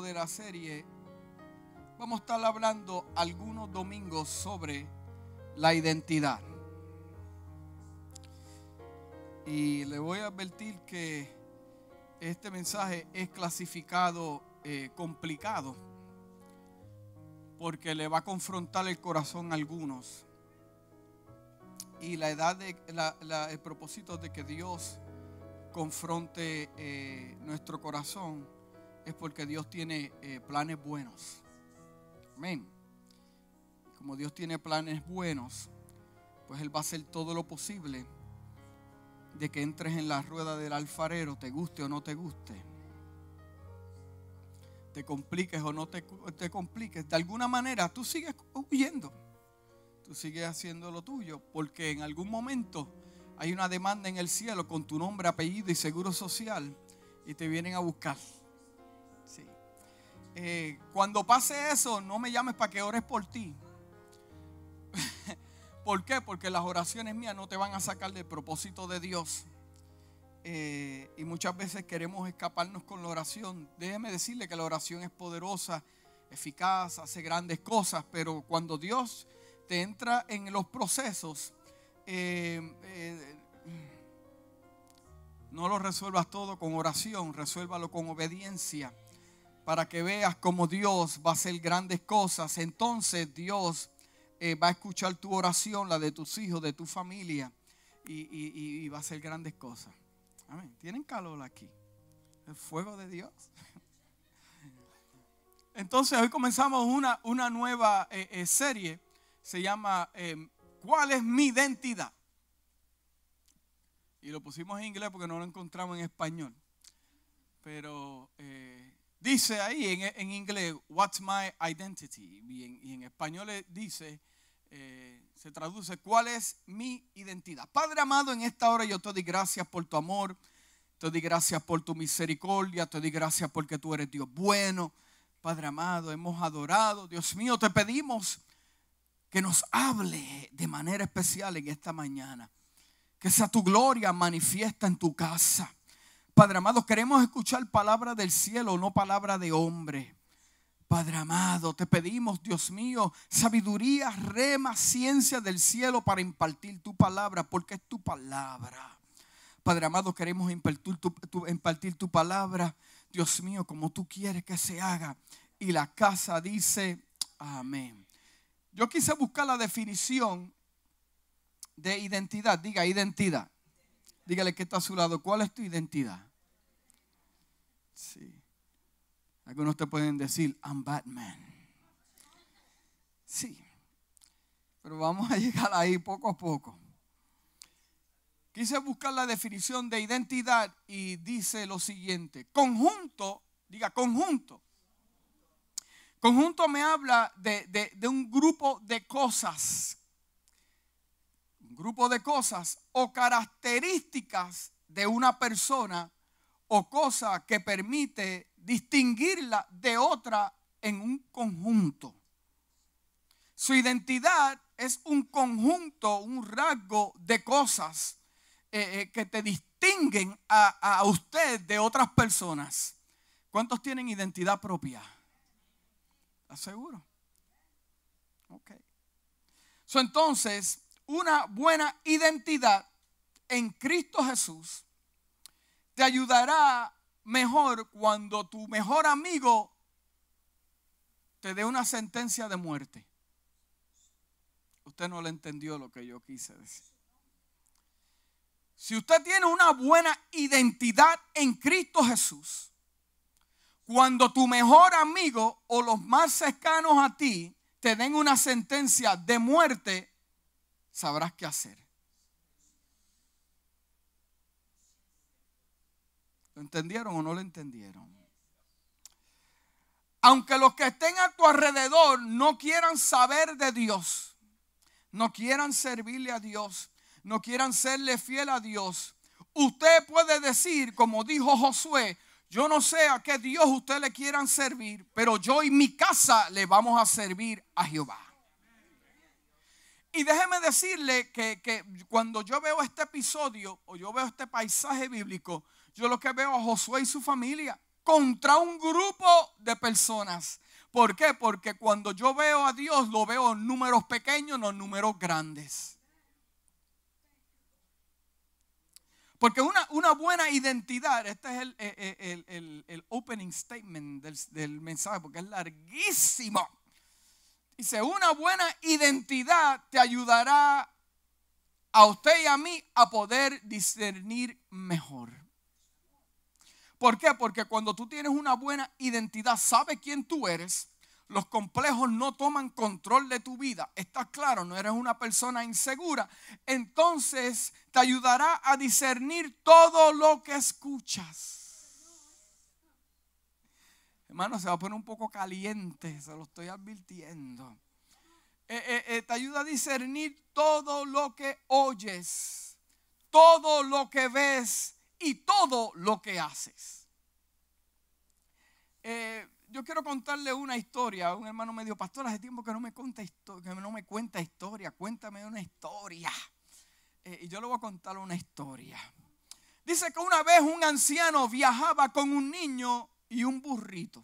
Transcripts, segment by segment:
de la serie, vamos a estar hablando algunos domingos sobre la identidad. Y le voy a advertir que este mensaje es clasificado eh, complicado porque le va a confrontar el corazón a algunos. Y la edad de el propósito de que Dios confronte eh, nuestro corazón es porque Dios tiene eh, planes buenos. Amén. Como Dios tiene planes buenos, pues Él va a hacer todo lo posible de que entres en la rueda del alfarero, te guste o no te guste. Te compliques o no te, te compliques. De alguna manera tú sigues huyendo. Tú sigues haciendo lo tuyo. Porque en algún momento hay una demanda en el cielo con tu nombre, apellido y seguro social. Y te vienen a buscar. Eh, cuando pase eso, no me llames para que ores por ti. ¿Por qué? Porque las oraciones mías no te van a sacar del propósito de Dios. Eh, y muchas veces queremos escaparnos con la oración. Déjeme decirle que la oración es poderosa, eficaz, hace grandes cosas, pero cuando Dios te entra en los procesos, eh, no lo resuelvas todo con oración, resuélvalo con obediencia para que veas cómo Dios va a hacer grandes cosas. Entonces Dios va a escuchar tu oración, la de tus hijos, de tu familia, y, va a hacer grandes cosas. Tienen calor aquí. El fuego de Dios. Entonces hoy comenzamos una, una nueva eh, eh, serie. Se llama em, ¿Cuál es mi identidad? Y lo pusimos en inglés porque no lo encontramos en español. Pero eh, dice ahí en, en, inglés, What's my identity? Y en, español dice, se traduce, ¿cuál es mi identidad? Padre amado, en esta hora yo te doy gracias por tu amor, te doy gracias por tu misericordia, te doy gracias porque tú eres Dios bueno. Padre amado, hemos adorado. Dios mío, te pedimos que nos hable de manera especial en esta mañana. Que sea tu gloria manifiesta en tu casa. Padre amado, queremos escuchar palabra del cielo, no palabra de hombre. Padre amado, te pedimos, Dios mío, sabiduría, rema, ciencia del cielo para impartir tu palabra, porque es tu palabra. Padre amado, queremos impartir tu, palabra, Dios mío, como tú quieres que se haga. Y la casa dice, amén. Yo quise buscar la definición de identidad. Diga identidad. Dígale que está a su lado. ¿Cuál es tu identidad? Sí. Algunos te pueden decir, I'm Batman. Sí, pero vamos a llegar ahí poco a poco. Quise buscar la definición de identidad y dice lo siguiente, conjunto, diga conjunto. Conjunto me habla de, de un grupo de cosas, grupo de cosas o características de una persona o cosa que permite distinguirla de otra en un conjunto. Su identidad es un conjunto, un rasgo de cosas eh, eh, que te distinguen a, usted de otras personas. ¿Cuántos tienen identidad propia? ¿Estás? Ok. Entonces, una buena identidad en Cristo Jesús te ayudará mejor cuando tu mejor amigo te dé una sentencia de muerte. Usted no le entendió lo que yo quise decir. Si usted tiene una buena identidad en Cristo Jesús, cuando tu mejor amigo o los más cercanos a ti te den una sentencia de muerte, sabrás qué hacer. ¿Lo entendieron o no lo entendieron? Aunque los que estén a tu alrededor no quieran saber de Dios, no quieran servirle a Dios, no quieran serle fiel a Dios, usted puede decir, como dijo Josué, yo no sé a qué Dios usted le quieran servir, pero yo y mi casa le vamos a servir a Jehová. Y déjeme decirle que, que, cuando yo veo este episodio o yo veo este paisaje bíblico, yo lo que veo a Josué y su familia. contra un grupo de personas. ¿Por qué? Porque cuando yo veo a Dios lo veo en números pequeños, no en números grandes. Porque una, una, buena identidad, este es el, el, el, opening statement del, del, mensaje, porque es larguísimo. Dice, una buena identidad te ayudará a usted y a mí a poder discernir mejor. ¿Por qué? Porque cuando tú tienes una buena identidad, sabes quién tú eres, los complejos no toman control de tu vida, estás claro, no eres una persona insegura, entonces te ayudará a discernir todo lo que escuchas. Hermano, se va a poner un poco caliente, se lo estoy advirtiendo. Eh, eh, eh, te ayuda a discernir todo lo que oyes, todo lo que ves y todo lo que haces. Yo quiero contarle una historia. Un hermano me dijo, pastor, hace tiempo que no me cuenta, que no me cuenta historia. Cuéntame una historia. Y yo le voy a contar una historia. Dice que una vez un anciano viajaba con un niño y un burrito.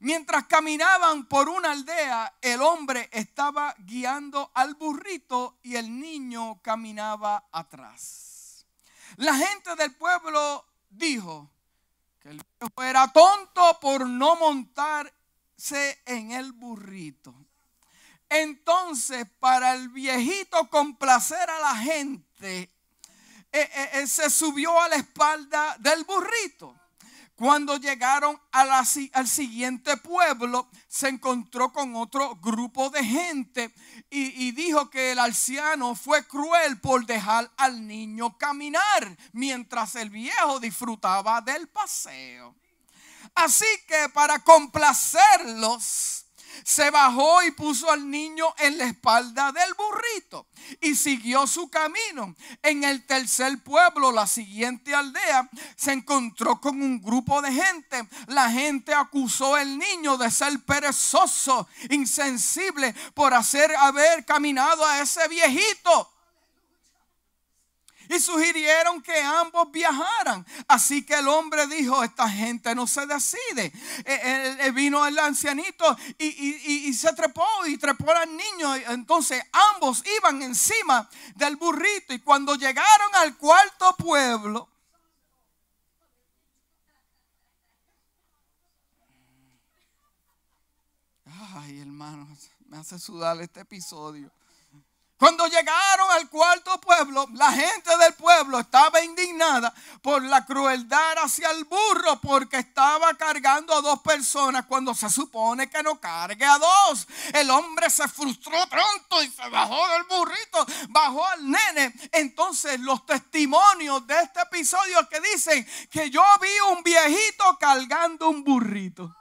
Mientras caminaban por una aldea, el hombre estaba guiando al burrito y el niño caminaba atrás. La gente del pueblo dijo, que el viejo era tonto por no montarse en el burrito. Entonces, para el viejito complacer a la gente, eh, eh, eh, se subió a la espalda del burrito. Cuando llegaron al siguiente pueblo, se encontró con otro grupo de gente y, y, dijo que el anciano fue cruel por dejar al niño caminar mientras el viejo disfrutaba del paseo. Así que para complacerlos, se bajó y puso al niño en la espalda del burrito y siguió su camino. En el tercer pueblo, la siguiente aldea, se encontró con un grupo de gente. La gente acusó al niño de ser perezoso, insensible por hacer haber caminado a ese viejito y sugirieron que ambos viajaran. Así que el hombre dijo, esta gente no se decide. Eh, vino el ancianito y, se trepó y trepó al niño. Entonces ambos iban encima del burrito y cuando llegaron al cuarto pueblo, Ay, hermanos, me hace sudar este episodio. Cuando llegaron al cuarto pueblo, la gente del pueblo estaba indignada por la crueldad hacia el burro porque estaba cargando a dos personas cuando se supone que no cargue a dos. El hombre se frustró pronto y se bajó del burrito, bajó al nene. Entonces los testimonios de este episodio que dicen que yo vi un viejito cargando un burrito.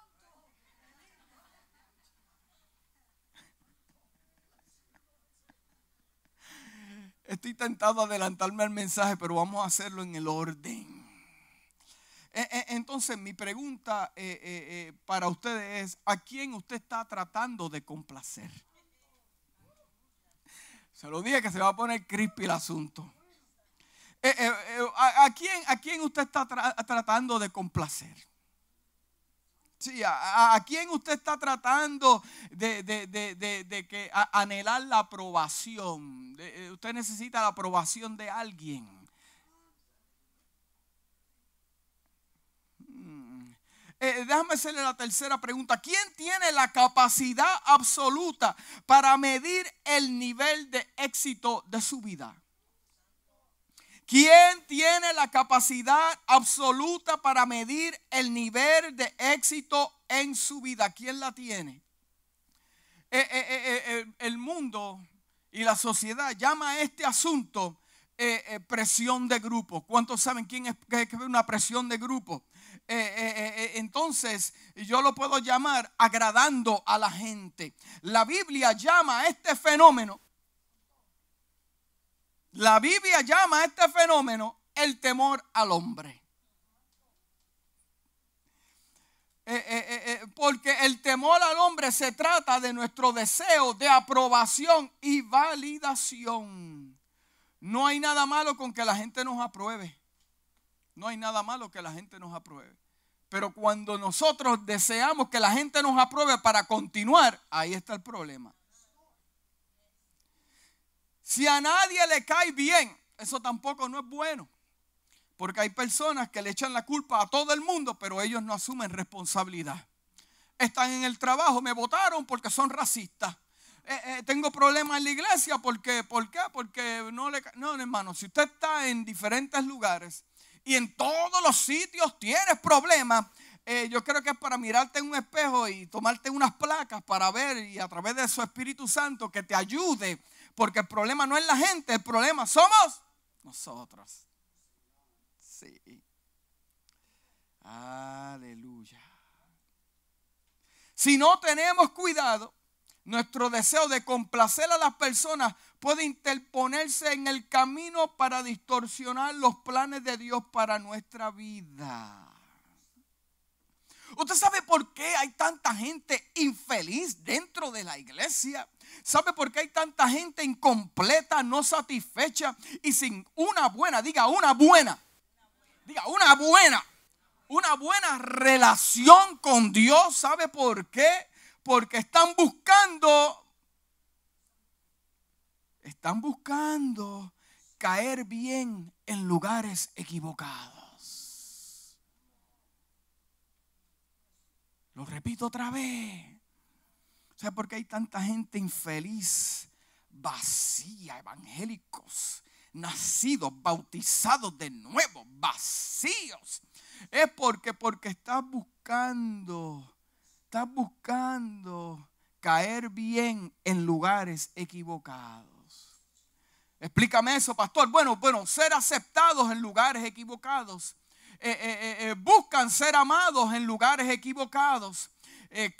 Estoy tentado a adelantarme al mensaje, pero vamos a hacerlo en el orden. Eh, eh, entonces, mi pregunta eh, para ustedes es, ¿a quién usted está tratando de complacer? Se lo dije que se va a poner crispy el asunto. ¿a, quién, ¿A quién usted está tratando de complacer? Sí, ¿a, quién usted está tratando de, que anhelar la aprobación? Eh, usted necesita la aprobación de alguien. Mm. Eh, déjame hacerle la tercera pregunta. ¿Quién tiene la capacidad absoluta para medir el nivel de éxito de su vida? ¿Quién tiene la capacidad absoluta para medir el nivel de éxito en su vida? ¿Quién la tiene? Eh, eh, eh, el mundo y la sociedad llama a este asunto presión de grupo. ¿Cuántos saben quién es, es una presión de grupo? entonces yo lo puedo llamar agradando a la gente. La Biblia llama a este fenómeno la Biblia llama a este fenómeno el temor al hombre. Eh, eh, eh, porque el temor al hombre se trata de nuestro deseo de aprobación y validación. No hay nada malo con que la gente nos apruebe. No hay nada malo que la gente nos apruebe. Pero cuando nosotros deseamos que la gente nos apruebe para continuar, ahí está el problema. Si a nadie le cae bien, eso tampoco no es bueno. Porque hay personas que le echan la culpa a todo el mundo, pero ellos no asumen responsabilidad. Están en el trabajo, me votaron porque son racistas. Eh, eh, tengo problemas en la iglesia porque, ¿por qué? Porque no le... No, hermano, si usted está en diferentes lugares y en todos los sitios tienes problemas, eh, yo creo que es para mirarte en un espejo y tomarte unas placas para ver y a través de su Espíritu Santo que te ayude porque el problema no es la gente, el problema somos nosotros. Sí. Aleluya. Si no tenemos cuidado, nuestro deseo de complacer a las personas puede interponerse en el camino para distorsionar los planes de Dios para nuestra vida. ¿Usted sabe por qué hay tanta gente infeliz dentro de la iglesia? ¿Sabe por qué hay tanta gente incompleta, no satisfecha y sin una buena, diga una buena, diga una buena, una buena relación con Dios? ¿Sabe por qué? Porque están buscando, están buscando caer bien en lugares equivocados. Lo repito otra vez. ¿Sabe por qué hay tanta gente infeliz, vacía, evangélicos, nacidos, bautizados de nuevo, vacíos? Es porque, porque estás buscando, estás buscando caer bien en lugares equivocados. Explícame eso, pastor. Bueno, bueno, ser aceptados en lugares equivocados. Eh, eh, eh, buscan ser amados en lugares equivocados. Eh,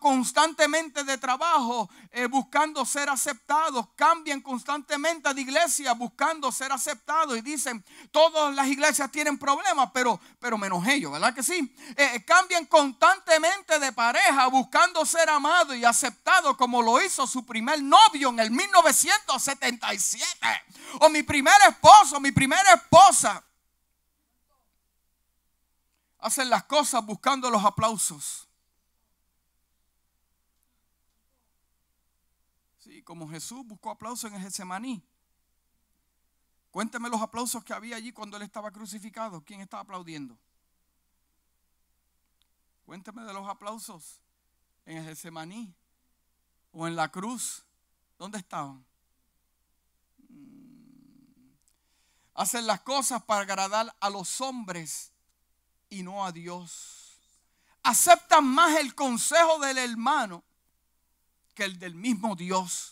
constantemente de trabajo eh, buscando ser aceptados, cambian constantemente de iglesia buscando ser aceptados y dicen, todas las iglesias tienen problemas, pero, pero menos ellos, ¿verdad que sí? Eh, cambian constantemente de pareja buscando ser amado y aceptado como lo hizo su primer novio en el 1977 o mi primer esposo, mi primera esposa. Hacen las cosas buscando los aplausos. Como Jesús buscó aplausos en el Getsemaní. Cuénteme los aplausos que había allí cuando él estaba crucificado. ¿Quién estaba aplaudiendo? Cuénteme de los aplausos en el Getsemaní o en la cruz. ¿Dónde estaban? Mm. Hacen las cosas para agradar a los hombres y no a Dios. Aceptan más el consejo del hermano que el del mismo Dios.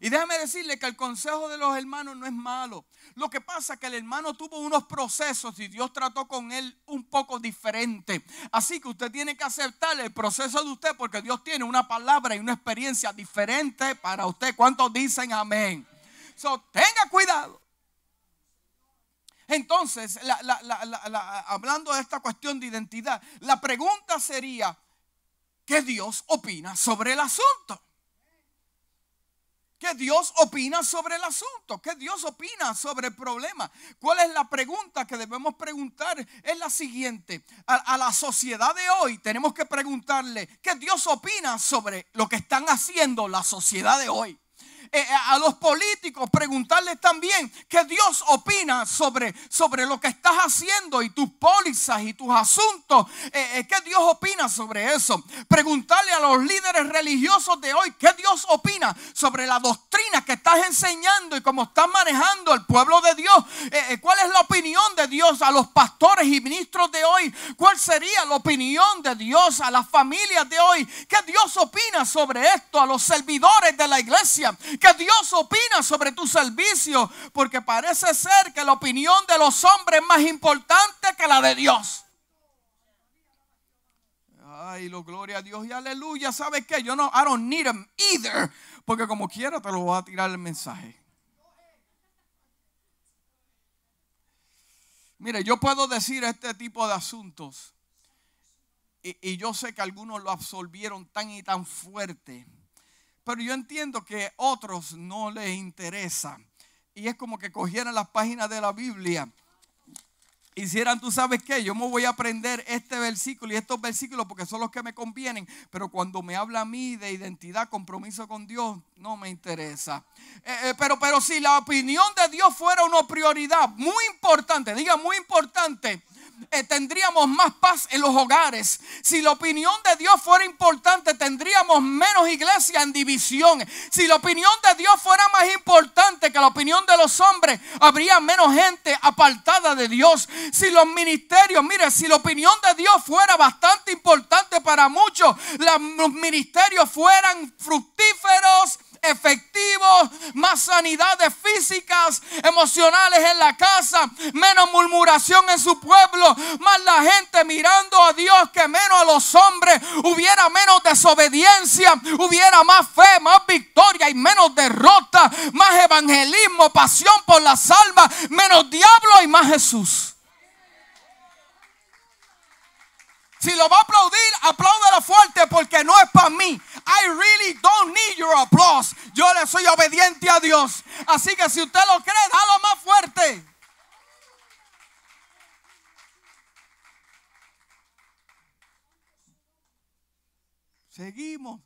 Y déjame decirle que el consejo de los hermanos no es malo. Lo que pasa es que el hermano tuvo unos procesos y Dios trató con él un poco diferente. Así que usted tiene que aceptar el proceso de usted porque Dios tiene una palabra y una experiencia diferente para usted. ¿Cuántos dicen amén? So, tenga cuidado. Entonces, hablando de esta cuestión de identidad, la pregunta sería, ¿qué Dios opina sobre el asunto? ¿Qué Dios opina sobre el asunto? ¿Qué Dios opina sobre el problema? ¿Cuál es la pregunta que debemos preguntar? Es la siguiente. A, a, la sociedad de hoy tenemos que preguntarle, ¿qué Dios opina sobre lo que están haciendo la sociedad de hoy? Eh, eh, a los políticos, preguntarles también qué Dios opina sobre, sobre lo que estás haciendo y tus pólizas y tus asuntos. Eh, ¿Qué Dios opina sobre eso? Preguntarle a los líderes religiosos de hoy qué Dios opina sobre la doctrina que estás enseñando y cómo estás manejando el pueblo de Dios. ¿Cuál es la opinión de Dios a los pastores y ministros de hoy? ¿Cuál sería la opinión de Dios a las familias de hoy? ¿Qué Dios opina sobre esto a los servidores de la iglesia? Que Dios opina sobre tu servicio, porque parece ser que la opinión de los hombres es más importante que la de Dios. Ay, lo gloria a Dios y aleluya. ¿Sabes qué? Yo no, I don't need them either. Porque como quiera te lo voy a tirar el mensaje. Mire, yo puedo decir este tipo de asuntos. Y, y yo sé que algunos lo absorbieron tan y tan fuerte pero yo entiendo que otros no les interesa. Y es como que cogieran las páginas de la Biblia hicieran, tú sabes qué, yo me voy a aprender este versículo y estos versículos porque son los que me convienen, pero cuando me habla a mí de identidad, compromiso con Dios, no me interesa. Eh, eh, pero, pero si la opinión de Dios fuera una prioridad muy importante, diga muy importante, eh, tendríamos más paz en los hogares. Si la opinión de Dios fuera importante, tendríamos menos iglesia en división. Si la opinión de Dios fuera más importante que la opinión de los hombres, habría menos gente apartada de Dios. Si los ministerios, mire, si la opinión de Dios fuera bastante importante para muchos, los ministerios fueran fructíferos efectivos, más sanidades físicas, emocionales en la casa, menos murmuración en su pueblo, más la gente mirando a Dios que menos a los hombres, hubiera menos desobediencia, hubiera más fe, más victoria y menos derrota, más evangelismo, pasión por las almas, menos diablo y más Jesús. Si lo va a aplaudir, apláudalo fuerte porque no es para mí. I really don't need your applause. Yo le soy obediente a Dios. Así que si usted lo cree, dalo más fuerte. Seguimos.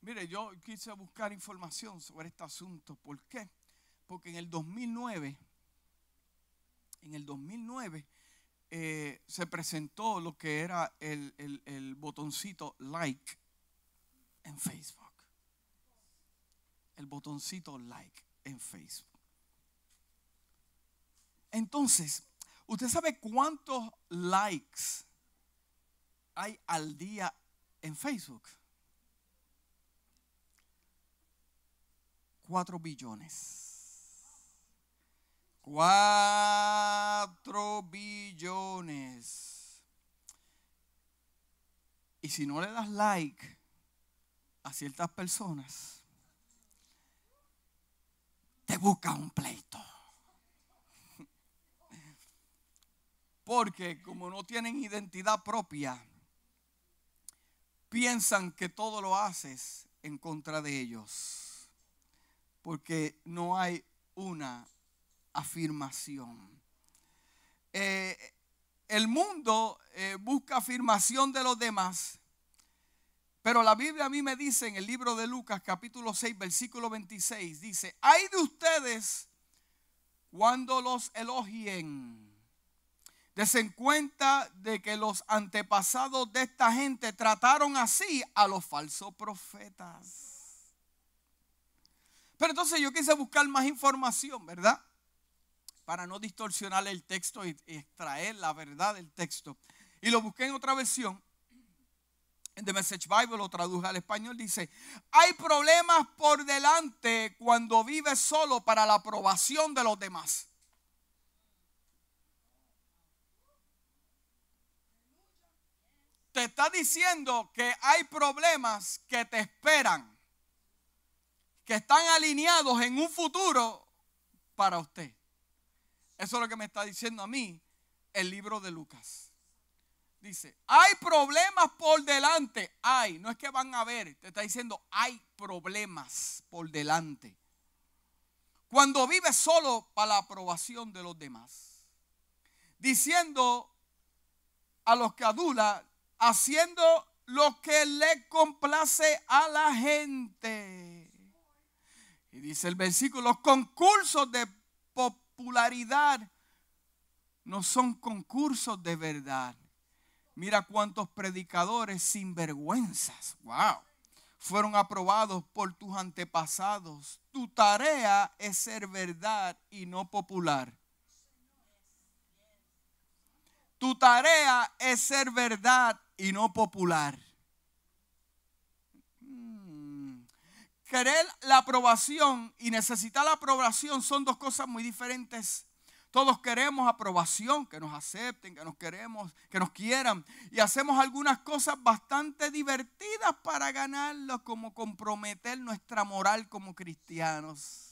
Mire, yo quise buscar información sobre este asunto. ¿Por qué? Porque en el 2009, en el 2009, eh, se presentó lo que era el, botoncito like en Facebook. El botoncito like en Facebook. Entonces, ¿usted sabe cuántos likes hay al día en Facebook? Cuatro billones. Cuatro billones. Y si no le das like a ciertas personas, te busca un pleito. Porque como no tienen identidad propia, piensan que todo lo haces en contra de ellos. Porque no hay una afirmación. Eh, el mundo eh, busca afirmación de los demás, pero la Biblia a mí me dice en el libro de Lucas capítulo 6 versículo 26, dice, hay de ustedes cuando los elogien. Desen cuenta de que los antepasados de esta gente trataron así a los falsos profetas. Pero entonces yo quise buscar más información, ¿verdad? Para no distorsionar el texto y extraer la verdad del texto. Y lo busqué en otra versión. En The Message Bible lo traduje al español. Dice, hay problemas por delante cuando vives solo para la aprobación de los demás. Te está diciendo que hay problemas que te esperan, que están alineados en un futuro para usted. Eso es lo que me está diciendo a mí el libro de Lucas. Dice, hay problemas por delante. Hay, no es que van a ver, te está diciendo, hay problemas por delante. Cuando vives solo para la aprobación de los demás. Diciendo a los que adula, haciendo lo que le complace a la gente. Y dice el versículo, los concursos de popularidad no son concursos de verdad. Mira cuántos predicadores sinvergüenzas, wow, fueron aprobados por tus antepasados. Tu tarea es ser verdad y no popular. Tu tarea es ser verdad y no popular. Querer la aprobación y necesitar la aprobación son dos cosas muy diferentes. Todos queremos aprobación, que nos acepten, que nos queremos, que nos quieran. Y hacemos algunas cosas bastante divertidas para ganarlo, como comprometer nuestra moral como cristianos.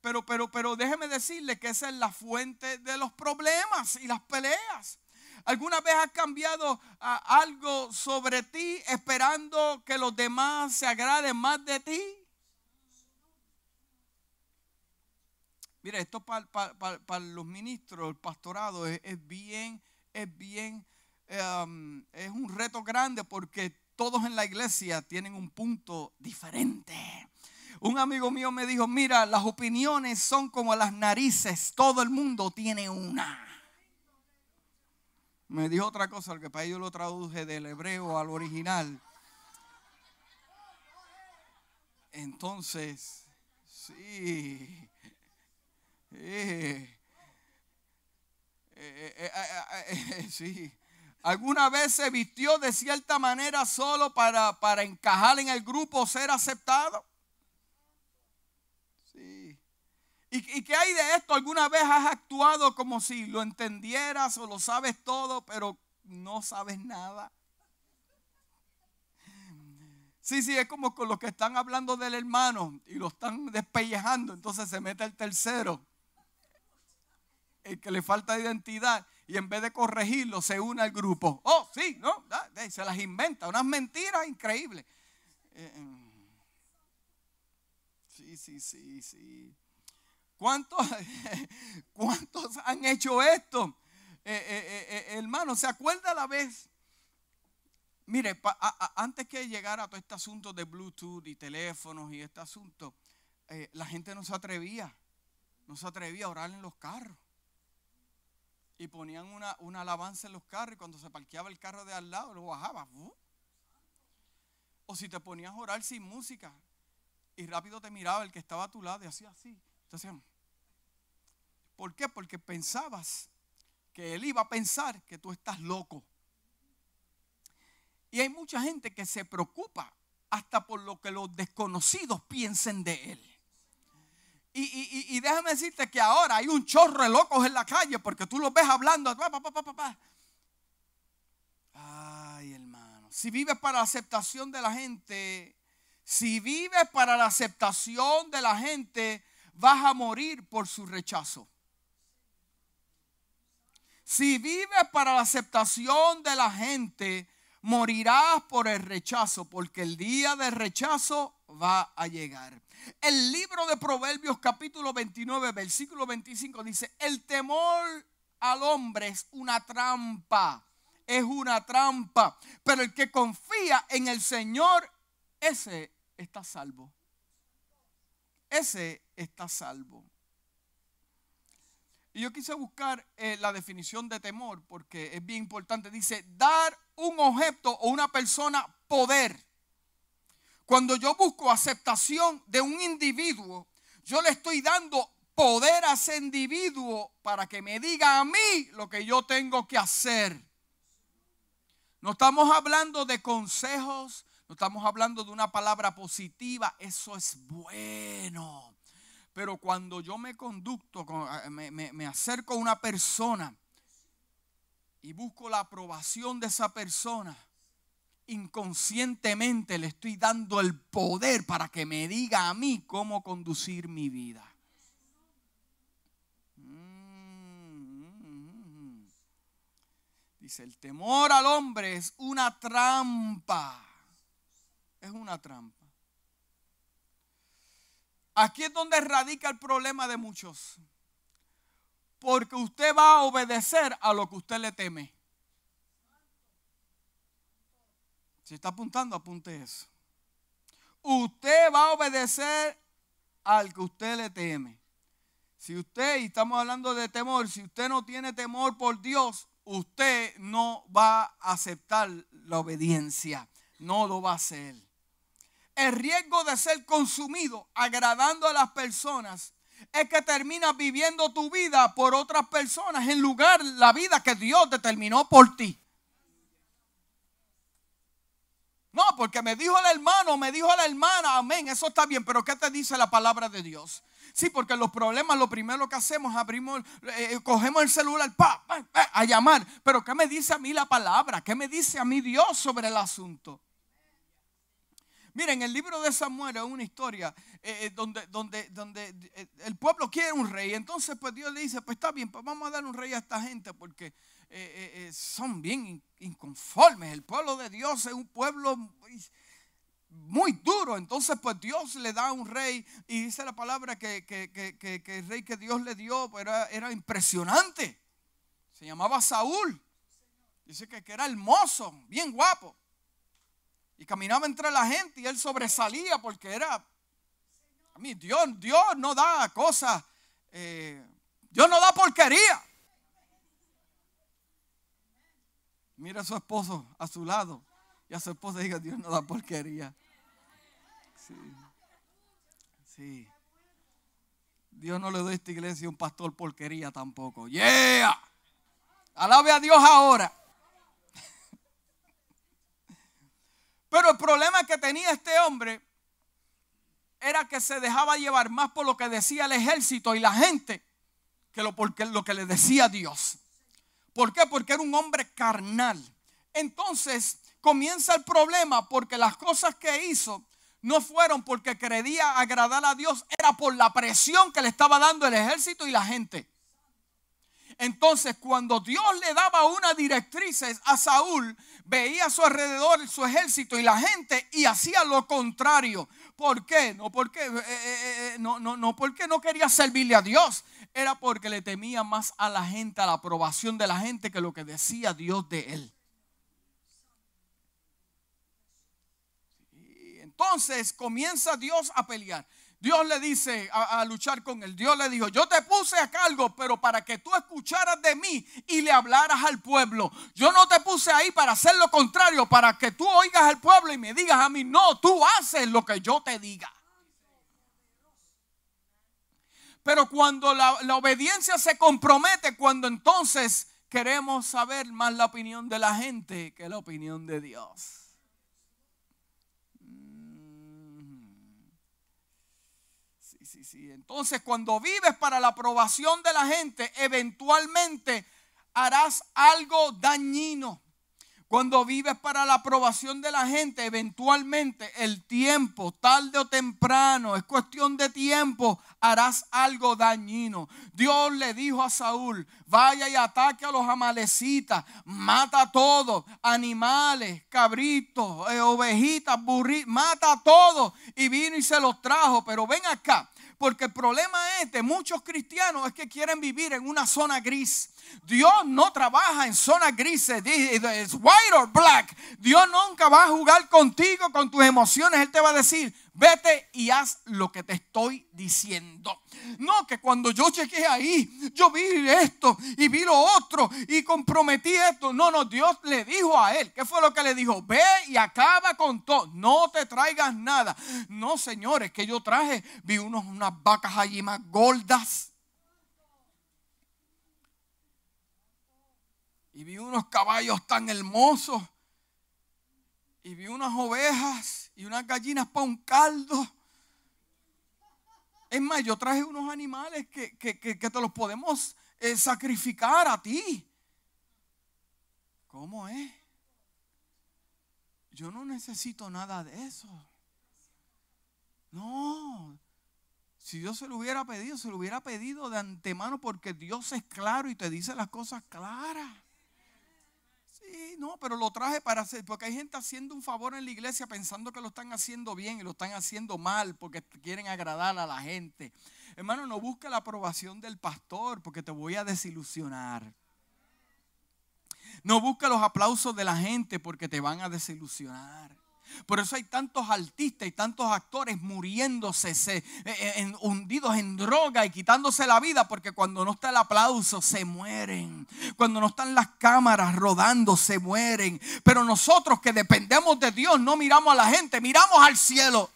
Pero, pero, pero déjeme decirle que esa es la fuente de los problemas y las peleas. ¿Alguna vez has cambiado ah, algo sobre ti esperando que los demás se agraden más de ti? Mira, esto para los ministros, el pastorado, es, bien, es bien, em, es un reto grande porque todos en la iglesia tienen un punto diferente. Un amigo mío me dijo, mira, las opiniones son como las narices, todo el mundo tiene una. Me dijo otra cosa, que para ello lo traduje del hebreo al original. Entonces, sí. Eh, eh, eh, sí. ¿Alguna vez se vistió de cierta manera solo para, para encajar en el grupo ser aceptado? Sí. ¿Y, ¿Y qué hay de esto? ¿Alguna vez has actuado como si lo entendieras o lo sabes todo, pero no sabes nada? Sí, sí, es como con los que están hablando del hermano y lo están despellejando, entonces se mete el tercero el que le falta identidad y en vez de corregirlo se une al grupo. Oh, sí, ¿no? Se las inventa, unas mentiras increíbles. Eh, em, sí, sí, sí, sí. ¿Cuántos, ¿Cuántos han hecho esto? Eh, eh, hermano, ¿se acuerda la vez? Mire, antes que llegara todo este asunto de Bluetooth y teléfonos y este asunto, la gente no se atrevía, no se atrevía a orar en los carros y ponían una, una, alabanza en los carros y cuando se parqueaba el carro de al lado lo bajaba. O si te ponías a orar sin música y rápido te miraba el que estaba a tu lado y hacía así. ¿Por qué? Porque pensabas que él iba a pensar que tú estás loco. Y hay mucha gente que se preocupa hasta por lo que los desconocidos piensen de él. Y, déjame decirte que ahora hay un chorro de locos en la calle porque tú los ves hablando. Ay, hermano. Si vives para la aceptación de la gente, si vives para la aceptación de la gente, vas a morir por su rechazo. Si vives para la aceptación de la gente, morirás por el rechazo, porque el día del rechazo va a llegar. El libro de Proverbios capítulo 29, versículo 25 dice, el temor al hombre es una trampa, es una trampa, pero el que confía en el Señor, ese está salvo. Ese está salvo. Y yo quise buscar eh, la definición de temor porque es bien importante. Dice, dar un objeto o una persona poder cuando yo busco aceptación de un individuo, yo le estoy dando poder a ese individuo para que me diga a mí lo que yo tengo que hacer. No estamos hablando de consejos, no estamos hablando de una palabra positiva, eso es bueno. Pero cuando yo me conducto, me, me acerco a una persona y busco la aprobación de esa persona, inconscientemente le estoy dando el poder para que me diga a mí cómo conducir mi vida. Mm. Dice, el temor al hombre es una trampa. Es una trampa. Aquí es donde radica el problema de muchos. Porque usted va a obedecer a lo que usted le teme. Si está apuntando, apunte eso. Usted va a obedecer al que usted le teme. Si usted, y estamos hablando de temor, si usted no tiene temor por Dios, usted no va a aceptar la obediencia. No lo va a hacer. El riesgo de ser consumido agradando a las personas es que terminas viviendo tu vida por otras personas en lugar de la vida que Dios determinó por ti. No, porque me dijo el hermano, me dijo la hermana, amén, eso está bien, pero ¿qué te dice la palabra de Dios? Sí, porque los problemas, lo primero que hacemos, abrimos, eh, cogemos el celular, pa, a llamar. Pero ¿qué me dice a mí la palabra? ¿Qué me dice a mí Dios sobre el asunto? Miren, el libro de Samuel es una historia eh, eh, donde, donde, donde el pueblo quiere un rey. Entonces, pues Dios le dice, pues está bien, pues vamos a dar un rey a esta gente porque eh, eh, eh, son bien inconformes. El pueblo de Dios es un pueblo muy duro. Entonces, pues Dios le da un rey y dice la palabra que, el rey que Dios le dio pues, era, era impresionante. Se llamaba Saúl. Dice que, que era hermoso, bien guapo. Y caminaba entre la gente y él sobresalía porque era... A mí, Dios, Dios no da cosas. Eh, Dios no da porquería. Mira a su esposo a su lado y a su esposa diga, Dios no da porquería. Sí. Sí. Dios no le doy a esta iglesia un pastor porquería tampoco. Yeah. Alabe a Dios ahora. Pero el problema que tenía este hombre era que se dejaba llevar más por lo que decía el ejército y la gente que lo, lo que le decía Dios. ¿Por qué? Porque era un hombre carnal. Entonces comienza el problema porque las cosas que hizo no fueron porque quería agradar a Dios, era por la presión que le estaba dando el ejército y la gente. Entonces, cuando Dios le daba una directriz a Saúl, veía a su alrededor su ejército y la gente y hacía lo contrario. ¿Por qué? No porque, eh, eh, eh, no, no, no porque no quería servirle a Dios, era porque le temía más a la gente, a la aprobación de la gente que lo que decía Dios de él. entonces comienza Dios a pelear. Dios le dice a, luchar con él. Dios le dijo, yo te puse a cargo, pero para que tú escucharas de mí y le hablaras al pueblo. Yo no te puse ahí para hacer lo contrario, para que tú oigas al pueblo y me digas a mí, no, tú haces lo que yo te diga. Pero cuando la, obediencia se compromete, cuando entonces queremos saber más la opinión de la gente que la opinión de Dios. Entonces, cuando vives para la aprobación de la gente, eventualmente harás algo dañino. Cuando vives para la aprobación de la gente, eventualmente el tiempo, tarde o temprano, es cuestión de tiempo, harás algo dañino. Dios le dijo a Saúl, vaya y ataque a los amalecitas, mata a todos, animales, cabritos, eh, ovejitas, burritos, mata a todos. Y vino y se los trajo, pero ven acá. Porque el problema es de muchos cristianos es que quieren vivir en una zona gris. Dios no trabaja en zonas grises, es white or black. Dios nunca va a jugar contigo, con tus emociones. Él te va a decir, vete y haz lo que te estoy diciendo. No, que cuando yo llegué ahí, yo vi esto y vi lo otro y comprometí esto. No, no, Dios le dijo a él, ¿qué fue lo que le dijo? Ve y acaba con todo, no te traigas nada. No, señores, que yo traje, vi unos, unas vacas allí más gordas. Y vi unos caballos tan hermosos. Y vi unas ovejas y unas gallinas para un caldo. Es más, yo traje unos animales que, te los podemos eh, sacrificar a ti. ¿Cómo es? Yo no necesito nada de eso. No. Si Dios se lo hubiera pedido, se lo hubiera pedido de antemano porque Dios es claro y te dice las cosas claras no, pero lo traje para hacer, porque hay gente haciendo un favor en la iglesia pensando que lo están haciendo bien y lo están haciendo mal porque quieren agradar a la gente. Hermano, no busque la aprobación del pastor porque te voy a desilusionar. No busque los aplausos de la gente porque te van a desilusionar. Por eso hay tantos artistas y tantos actores muriéndose, se, eh, eh, hundidos en droga y quitándose la vida, porque cuando no está el aplauso se mueren. Cuando no están las cámaras rodando se mueren. Pero nosotros que dependemos de Dios no miramos a la gente, miramos al cielo.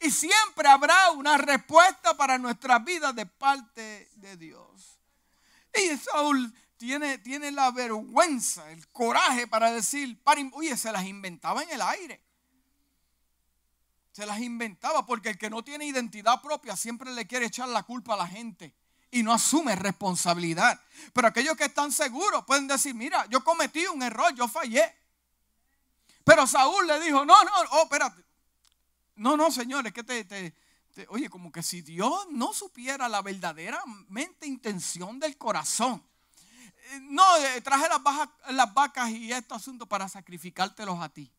Y siempre habrá una respuesta para nuestras vidas de parte de Dios. Y Saúl tiene, la vergüenza, el coraje para decir, oye, se las inventaba en el aire. Se las inventaba porque el que no tiene identidad propia siempre le quiere echar la culpa a la gente y no asume responsabilidad. Pero aquellos que están seguros pueden decir, mira, yo cometí un error, yo fallé. Pero Saúl le dijo, no, no, oh, espérate. No, no, señores, que te, te, oye, como que si Dios no supiera la verdaderamente intención del corazón no, eh, traje las, vacas y este asunto para sacrificártelos a ti.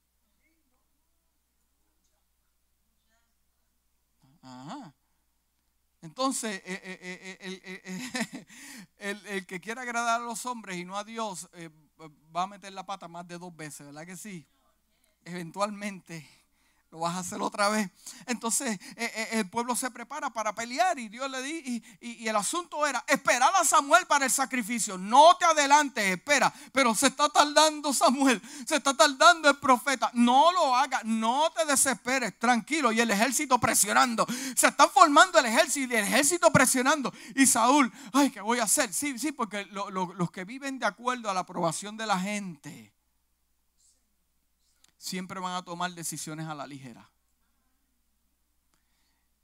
Ajá. Entonces, eh, eh, el, el, que quiera agradar a los hombres y no a Dios va a meter la pata más de dos veces, ¿verdad que sí? Eventualmente lo vas a hacer otra vez. Entonces eh, eh, el pueblo se prepara para pelear y Dios le di y, el asunto era esperar a Samuel para el sacrificio. No te adelantes, espera. Pero se está tardando Samuel, se está tardando el profeta. No lo haga, no te desesperes, tranquilo. Y el ejército presionando. Se están formando el ejército y el ejército presionando. Y Saúl, ay, ¿qué voy a hacer? Sí, sí, porque los que viven de acuerdo a la aprobación de la gente siempre van a tomar decisiones a la ligera.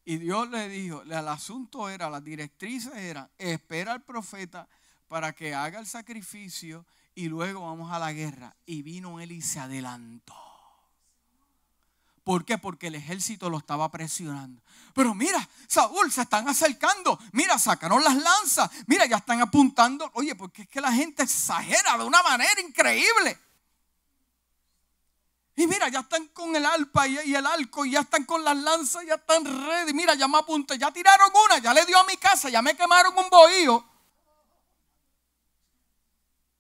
Y Dios le dijo, el asunto era, las directrices eran, espera al profeta para que haga el sacrificio y luego vamos a la guerra. Y vino él y se adelantó. ¿Por qué? Porque el ejército lo estaba presionando. Pero mira, Saúl, se están acercando. Mira, sacaron las lanzas. Mira, ya están apuntando. Oye, porque es que la gente exagera de una manera increíble. Y mira, ya están con el alpa y, el arco, y ya están con las lanzas, ya están ready. Mira, ya me apunté, ya tiraron una, ya le dio a mi casa, ya me quemaron un bohío.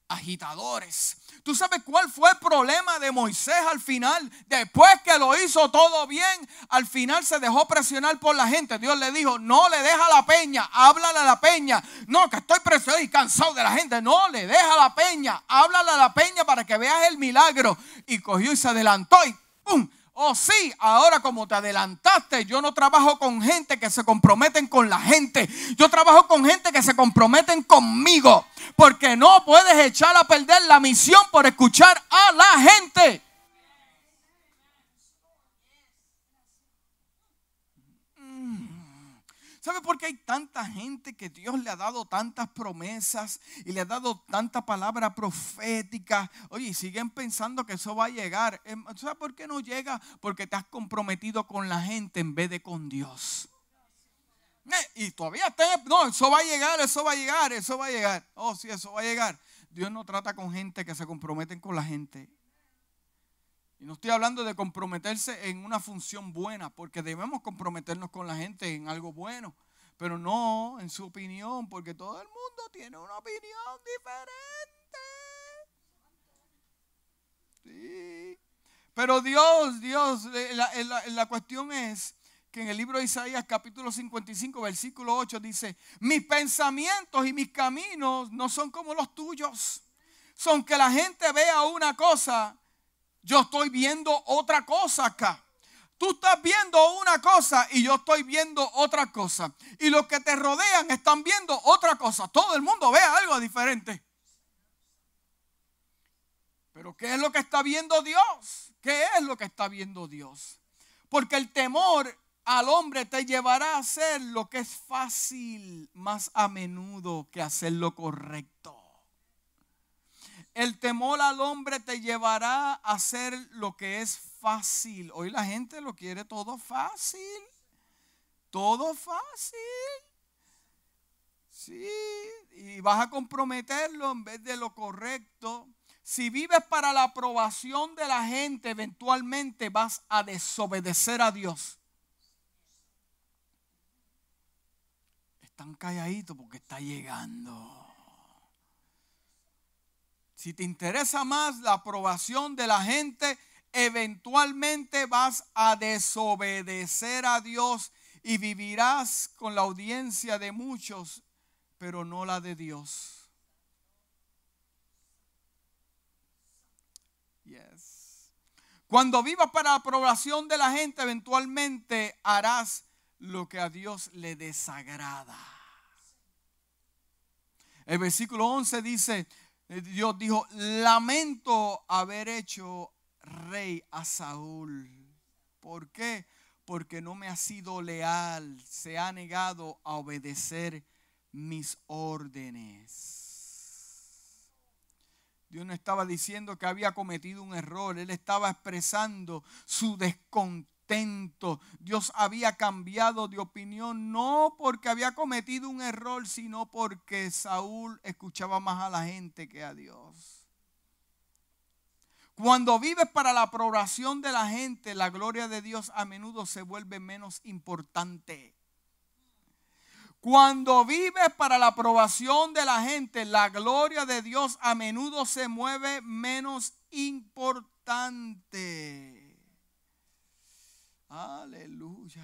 Agitadores, ¿Tú sabes cuál fue el problema de Moisés al final? Después que lo hizo todo bien, al final se dejó presionar por la gente. Dios le dijo, no le deja la peña, háblale a la peña. No, que estoy presionado y cansado de la gente. No, le deja la peña, háblale a la peña para que veas el milagro. Y cogió y se adelantó y ¡pum! Oh sí, ahora como te adelantaste, yo no trabajo con gente que se comprometen con la gente. Yo trabajo con gente que se comprometen conmigo. Porque no puedes echar a perder la misión por escuchar a la gente. ¿Sabe por qué hay tanta gente que Dios le ha dado tantas promesas y le ha dado tanta palabra profética? Oye, siguen pensando que eso va a llegar. Em, ¿Sabe por qué no llega? Porque te has comprometido con la gente en vez de con Dios. Eh, y todavía está, no, eso va a llegar, eso va a llegar, eso va a llegar. Oh, sí, eso va a llegar. Dios no trata con gente que se comprometen con la gente. Y no estoy hablando de comprometerse en una función buena, porque debemos comprometernos con la gente en algo bueno, pero no en su opinión, porque todo el mundo tiene una opinión diferente. Sí. Pero Dios, Dios, eh, la, la cuestión es que en el libro de Isaías capítulo 55, versículo 8 dice, mis pensamientos y mis caminos no son como los tuyos. Son que la gente vea una cosa yo estoy viendo otra cosa acá. Tú estás viendo una cosa y yo estoy viendo otra cosa. Y los que te rodean están viendo otra cosa. Todo el mundo ve algo diferente. Pero ¿qué es lo que está viendo Dios? ¿Qué es lo que está viendo Dios? Porque el temor al hombre te llevará a hacer lo que es fácil más a menudo que hacer lo correcto. El temor al hombre te llevará a hacer lo que es fácil. Hoy la gente lo quiere todo fácil. Todo fácil. Sí, y vas a comprometerlo en vez de lo correcto. Si vives para la aprobación de la gente, eventualmente vas a desobedecer a Dios. Están calladitos porque está llegando. Si te interesa más la aprobación de la gente, eventualmente vas a desobedecer a Dios y vivirás con la audiencia de muchos, pero no la de Dios. Yes. Cuando vivas para la aprobación de la gente, eventualmente harás lo que a Dios le desagrada. El versículo 11 dice, Dios dijo, lamento haber hecho rey a Saúl. ¿Por qué? Porque no me ha sido leal, se ha negado a obedecer mis órdenes. Dios no estaba diciendo que había cometido un error, Él estaba expresando su descontento Dios había cambiado de opinión no porque había cometido un error, sino porque Saúl escuchaba más a la gente que a Dios. Cuando vives para la aprobación de la gente, la gloria de Dios a menudo se vuelve menos importante. Cuando vives para la aprobación de la gente, la gloria de Dios a menudo se mueve menos importante. Aleluya.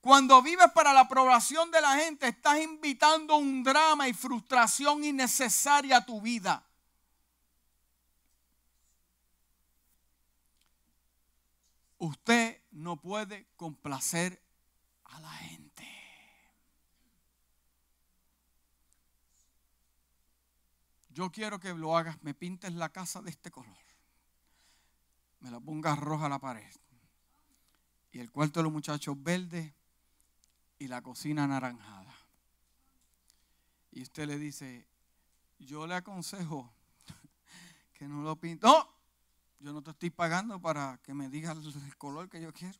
Cuando vives para la aprobación de la gente, estás invitando un drama y frustración innecesaria a tu vida. Usted no puede complacer a la gente. Yo quiero que lo hagas, me pintes la casa de este color. Me la pongas roja a la pared. Y el cuarto de los muchachos verde y la cocina anaranjada. Y usted le dice, yo le aconsejo que no lo pinte. No, yo no te estoy pagando para que me digas el color que yo quiero.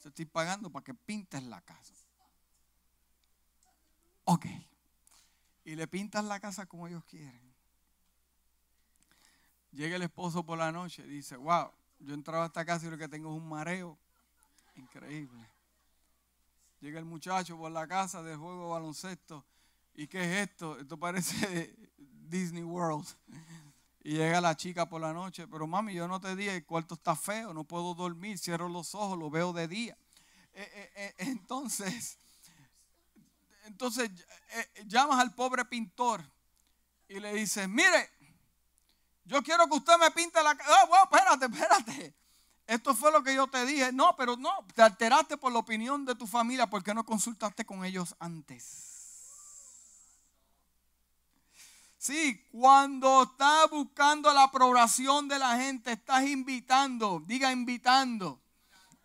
Te estoy pagando para que pintes la casa. Ok. Y le pintas la casa como ellos quieren. Llega el esposo por la noche y dice, wow, yo entraba a esta casa y lo que tengo es un mareo increíble. Llega el muchacho por la casa de juego de baloncesto. ¿Y qué es esto? Esto parece Disney World. Y llega la chica por la noche, pero mami, yo no te dije, el cuarto está feo, no puedo dormir, cierro los ojos, lo veo de día. Eh, eh, eh, entonces, entonces llamas al pobre pintor y le dices, mire, yo quiero que usted me pinte la casa. Oh, espérate, espérate. Esto fue lo que yo te dije. No, pero no, te alteraste por la opinión de tu familia porque no consultaste con ellos antes. Sí, cuando estás buscando la aprobación de la gente, estás invitando, diga invitando,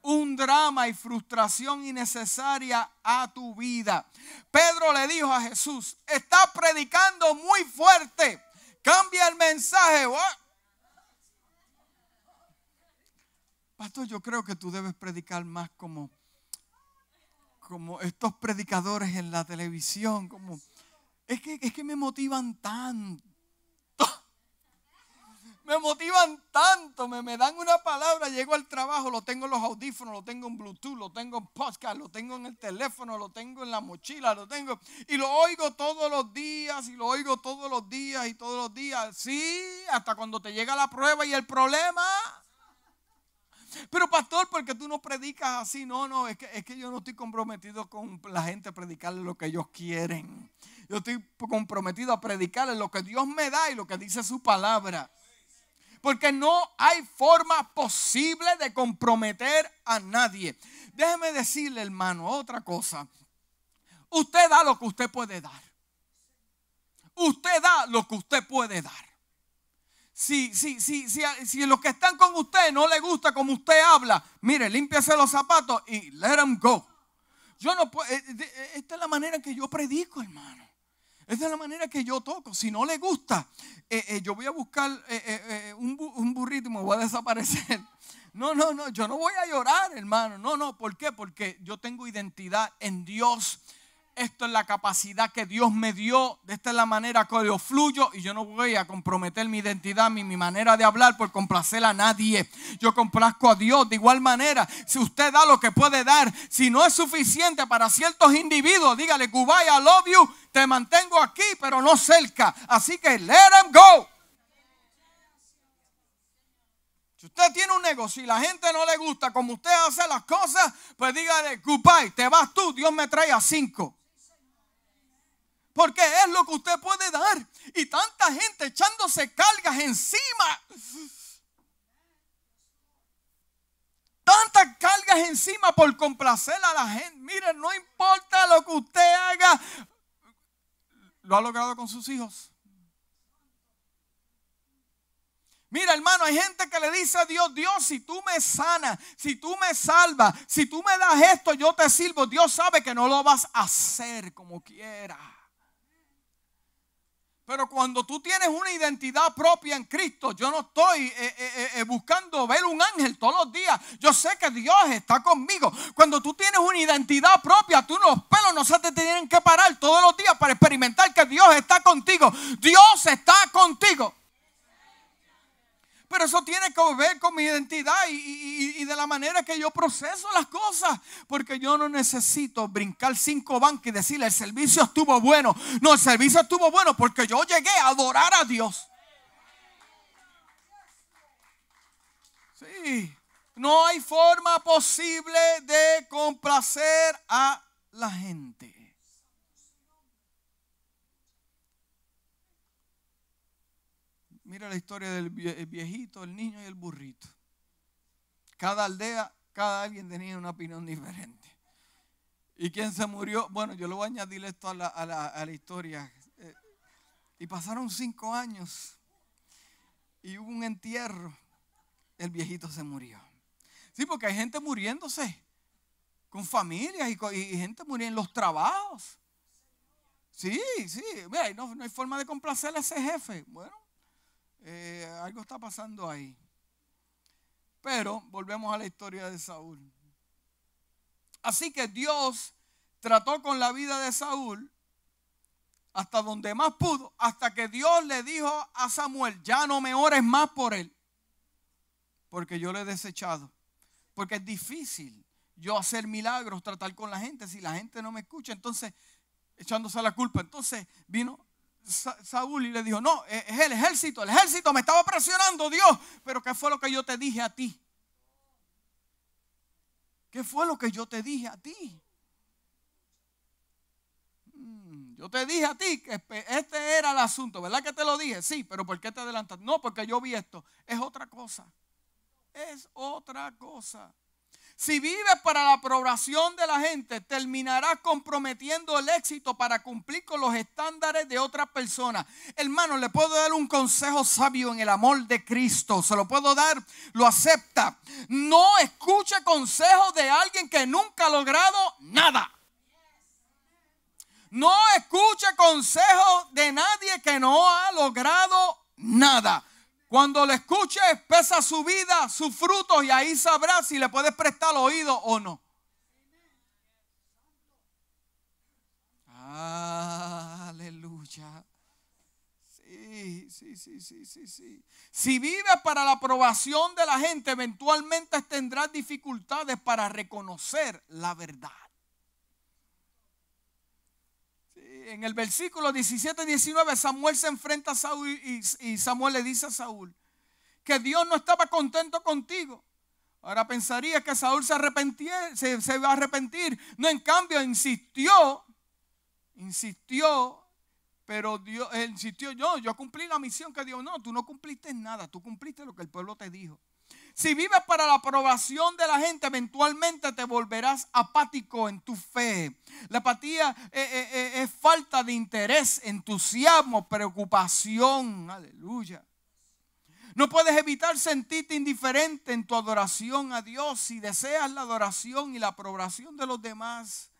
un drama y frustración innecesaria a tu vida. Pedro le dijo a Jesús, estás predicando muy fuerte, cambia el mensaje. Pastor, yo creo que tú debes predicar más como, como estos predicadores en la televisión, como es que, es que me motivan tanto. Me motivan tanto, me, me dan una palabra, llego al trabajo, lo tengo en los audífonos, lo tengo en Bluetooth, lo tengo en podcast, lo tengo en el teléfono, lo tengo en la mochila, lo tengo y lo oigo todos los días y lo oigo todos los días y todos los días. Sí, hasta cuando te llega la prueba y el problema. Pero pastor, porque tú no predicas así? No, no, es que, es que yo no estoy comprometido con la gente a predicarle lo que ellos quieren. Yo estoy comprometido a predicarle lo que Dios me da y lo que dice su palabra. Porque no hay forma posible de comprometer a nadie. Déjeme decirle, hermano, otra cosa. Usted da lo que usted puede dar. Usted da lo que usted puede dar si, si, si, si, los que están con usted no le gusta como usted habla, mire, límpiase los zapatos y let them go. Yo no puedo, eh, eh, esta es la manera que yo predico, hermano. Esta es la manera que yo toco. Si no le gusta, eh, yo voy a buscar un, un burrito y me voy a desaparecer. No, no, no, yo no voy a llorar, hermano. No, no, ¿por qué? Porque yo tengo identidad en Dios esto es la capacidad que Dios me dio, esta es la manera que yo fluyo y yo no voy a comprometer mi identidad, mi, mi manera de hablar por complacer a nadie. Yo complazco a Dios de igual manera. Si usted da lo que puede dar, si no es suficiente para ciertos individuos, dígale, Goodbye, I love you, te mantengo aquí, pero no cerca. Así que let them go. Si usted tiene un negocio y la gente no le gusta como usted hace las cosas, pues dígale, goodbye, te vas tú, Dios me trae a cinco. Porque es lo que usted puede dar. Y tanta gente echándose cargas encima. Tantas cargas encima por complacer a la gente. Mire, no importa lo que usted haga. Lo ha logrado con sus hijos. Mira, hermano, hay gente que le dice a Dios, Dios, si tú me sanas, si tú me salvas, si tú me das esto, yo te sirvo. Dios sabe que no lo vas a hacer como quiera. Pero cuando tú tienes una identidad propia en Cristo, yo no estoy eh, eh, eh, buscando ver un ángel todos los días. Yo sé que Dios está conmigo. Cuando tú tienes una identidad propia, tú los pelos no se te tienen que parar todos los días para experimentar que Dios está contigo. Dios está contigo. Pero eso tiene que ver con mi identidad y, de la manera que yo proceso las cosas. Porque yo no necesito brincar cinco bancos y decirle el servicio estuvo bueno. No, el servicio estuvo bueno porque yo llegué a adorar a Dios. Sí, no hay forma posible de complacer a la gente. Mira la historia del viejito, el niño y el burrito. Cada aldea, cada alguien tenía una opinión diferente. ¿Y quién se murió? Bueno, yo le voy a añadir esto a la, historia. Eh, y pasaron cinco años y hubo un entierro. El viejito se murió. Sí, porque hay gente muriéndose con familias y, gente muriendo en los trabajos. Sí, sí. Mira, no, no hay forma de complacer a ese jefe. Bueno, eh, algo está pasando ahí. Pero volvemos a la historia de Saúl. Así que Dios trató con la vida de Saúl hasta donde más pudo, hasta que Dios le dijo a Samuel, ya no me ores más por él, porque yo le he desechado. Porque es difícil yo hacer milagros, tratar con la gente, si la gente no me escucha, entonces echándose la culpa. Entonces vino Saúl y le dijo, no, es el ejército, el ejército me estaba presionando Dios, pero ¿qué fue lo que yo te dije a ti? ¿Qué fue lo que yo te dije a ti? Mm, yo te dije a ti que este era el asunto, ¿verdad que te lo dije? Sí, pero ¿por qué te adelantas? No, porque yo vi esto. Es otra cosa. Es otra cosa. Si vives para la aprobación de la gente, terminarás comprometiendo el éxito para cumplir con los estándares de otra persona. Hermano, le puedo dar un consejo sabio en el amor de Cristo. Se lo puedo dar, lo acepta. No escuche consejos de alguien que nunca ha logrado nada. No escuche consejos de nadie que no ha logrado nada. Cuando le escuches, pesa su vida, sus frutos y ahí sabrás si le puedes prestar oído o no. Aleluya. Sí, sí, sí, sí, sí, sí. Si vives para la aprobación de la gente, eventualmente tendrás dificultades para reconocer la verdad en el versículo 17 y 19, Samuel se enfrenta a Saúl y, Samuel le dice a Saúl que Dios no estaba contento contigo. Ahora pensaría que Saúl se arrepentía, se, va a arrepentir. No, en cambio, insistió, insistió, pero Dios insistió, yo, yo cumplí la misión que Dios, no, tú no cumpliste nada, tú cumpliste lo que el pueblo te dijo. Si vives para la aprobación de la gente, eventualmente te volverás apático en tu fe. La apatía eh, eh, eh, es falta de interés, entusiasmo, preocupación. Aleluya. No puedes evitar sentirte indiferente en tu adoración a Dios si deseas la adoración y la aprobación de los demás.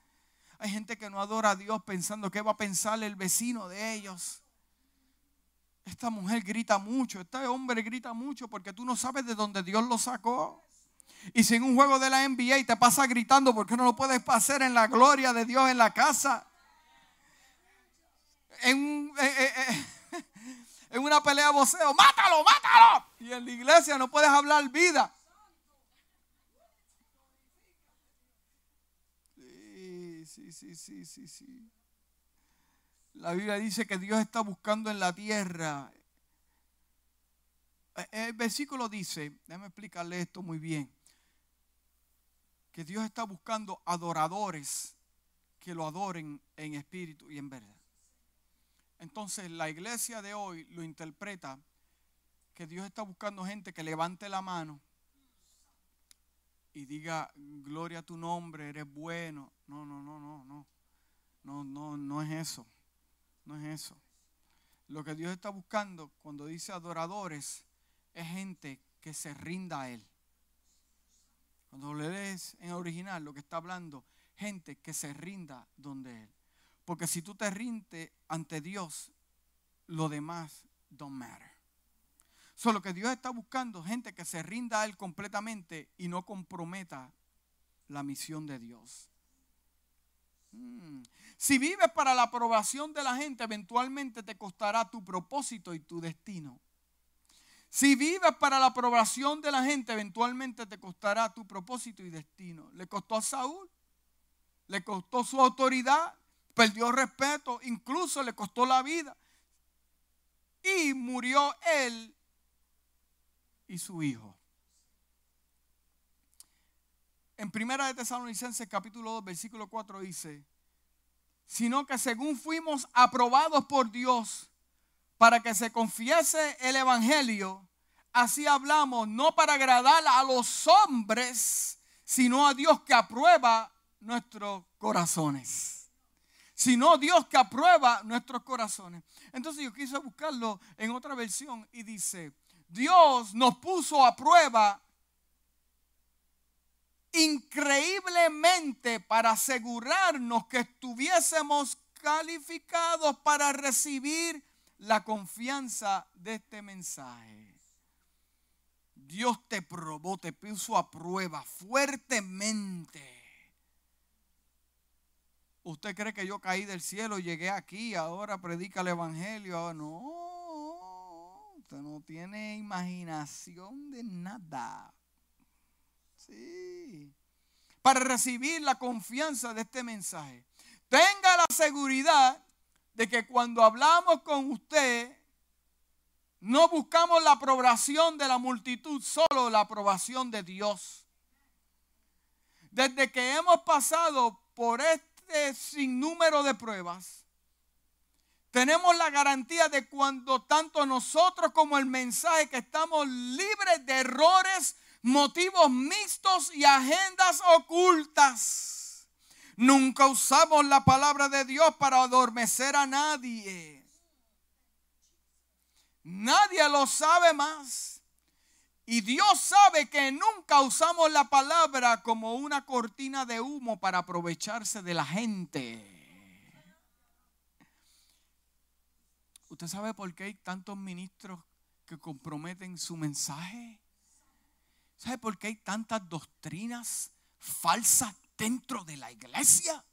Hay gente que no adora a Dios pensando qué va a pensar el vecino de ellos. Esta mujer grita mucho, este hombre grita mucho porque tú no sabes de dónde Dios lo sacó. Y si en un juego de la NBA te pasa gritando, ¿por qué no lo puedes hacer en la gloria de Dios en la casa? En, eh, eh, eh, una pelea voceo, mátalo, mátalo. Y en la iglesia no puedes hablar vida. Sí, sí, sí, sí, sí, sí. La Biblia dice que Dios está buscando en la tierra. Eh, el versículo dice, déjame explicarle esto muy bien, que Dios está buscando adoradores que lo adoren en espíritu y en verdad. Entonces la iglesia de hoy lo interpreta que Dios está buscando gente que levante la mano y diga, gloria a tu nombre, eres bueno. No, no, no, no, no. No, no, no es eso. No es eso. Lo que Dios está buscando cuando dice adoradores es gente que se rinda a Él. Cuando le lees en original lo que está hablando, gente que se rinda donde Él. Porque si tú te rindes ante Dios, lo demás don't matter. Solo que Dios está buscando gente que se rinda a Él completamente y no comprometa la misión de Dios. Mm. Si vives para la aprobación de la gente, eventualmente te costará tu propósito y tu destino. Si vives para la aprobación de la gente, eventualmente te costará tu propósito y destino. Le costó a Saúl, le costó su autoridad, perdió respeto, incluso le costó la vida. Y murió él y su hijo. En Primera de Tesalonicenses capítulo 2 versículo 4 dice, sino que según fuimos aprobados por Dios para que se confiese el Evangelio, así hablamos, no para agradar a los hombres, sino a Dios que aprueba nuestros corazones. Sino Dios que aprueba nuestros corazones. Entonces yo quise buscarlo en otra versión y dice, Dios nos puso a prueba increíblemente para asegurarnos que estuviésemos calificados para recibir la confianza de este mensaje. Dios te probó, te puso a prueba fuertemente. ¿Usted cree que yo caí del cielo, llegué aquí, ahora predica el Evangelio? Ah, no, usted no tiene imaginación de nada. Para recibir la confianza de este mensaje. Tenga la seguridad de que cuando hablamos con usted, no buscamos la aprobación de la multitud, solo la aprobación de Dios. Desde que hemos pasado por este sinnúmero de pruebas, tenemos la garantía de cuando tanto nosotros como el mensaje que estamos libres de errores, motivos mixtos y agendas ocultas. Nunca usamos la palabra de Dios para adormecer a nadie. Nadie lo sabe más. Y Dios sabe que nunca usamos la palabra como una cortina de humo para aprovecharse de la gente. ¿Usted sabe por qué hay tantos ministros que comprometen su mensaje? ¿Sabe por qué hay tantas doctrinas falsas dentro de la iglesia.